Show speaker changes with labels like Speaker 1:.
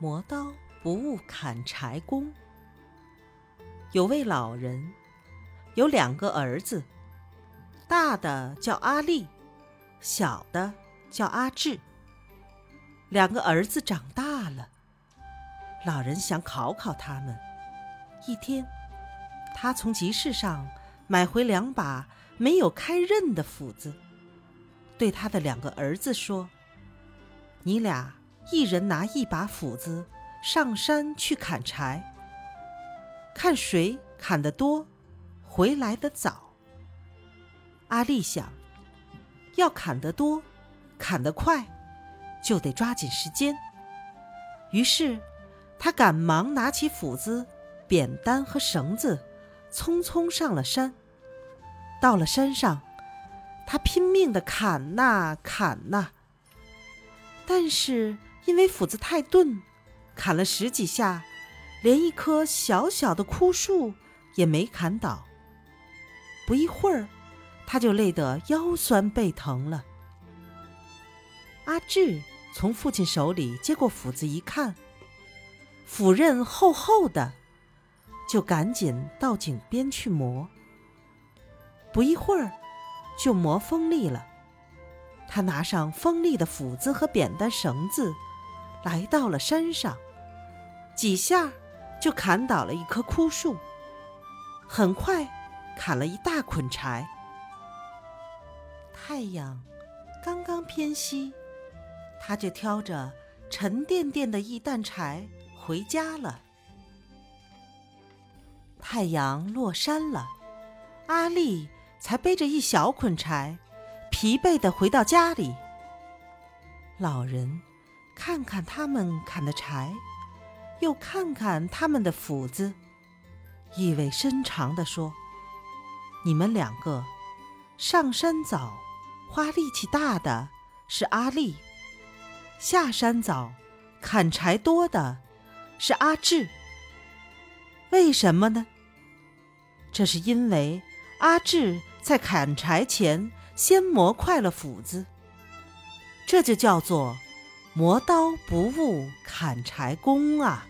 Speaker 1: 磨刀不误砍柴工。有位老人，有两个儿子，大的叫阿力，小的叫阿志。两个儿子长大了，老人想考考他们。一天，他从集市上买回两把没有开刃的斧子，对他的两个儿子说：“你俩一人拿一把斧子上山去砍柴，看谁砍得多，回来的早。”阿力想，要砍得多，砍得快。就得抓紧时间。于是，他赶忙拿起斧子、扁担和绳子，匆匆上了山。到了山上，他拼命的砍呐砍呐。但是因为斧子太钝，砍了十几下，连一棵小小的枯树也没砍倒。不一会儿，他就累得腰酸背疼了。阿志从父亲手里接过斧子，一看，斧刃厚厚的，就赶紧到井边去磨。不一会儿，就磨锋利了。他拿上锋利的斧子和扁担、绳子，来到了山上，几下就砍倒了一棵枯树。很快，砍了一大捆柴。太阳刚刚偏西。他就挑着沉甸甸的一担柴回家了。太阳落山了，阿丽才背着一小捆柴，疲惫的回到家里。老人看看他们砍的柴，又看看他们的斧子，意味深长的说：“你们两个上山早，花力气大的是阿丽。”下山早，砍柴多的是阿志。为什么呢？这是因为阿志在砍柴前先磨快了斧子。这就叫做磨刀不误砍柴工啊！